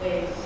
ways.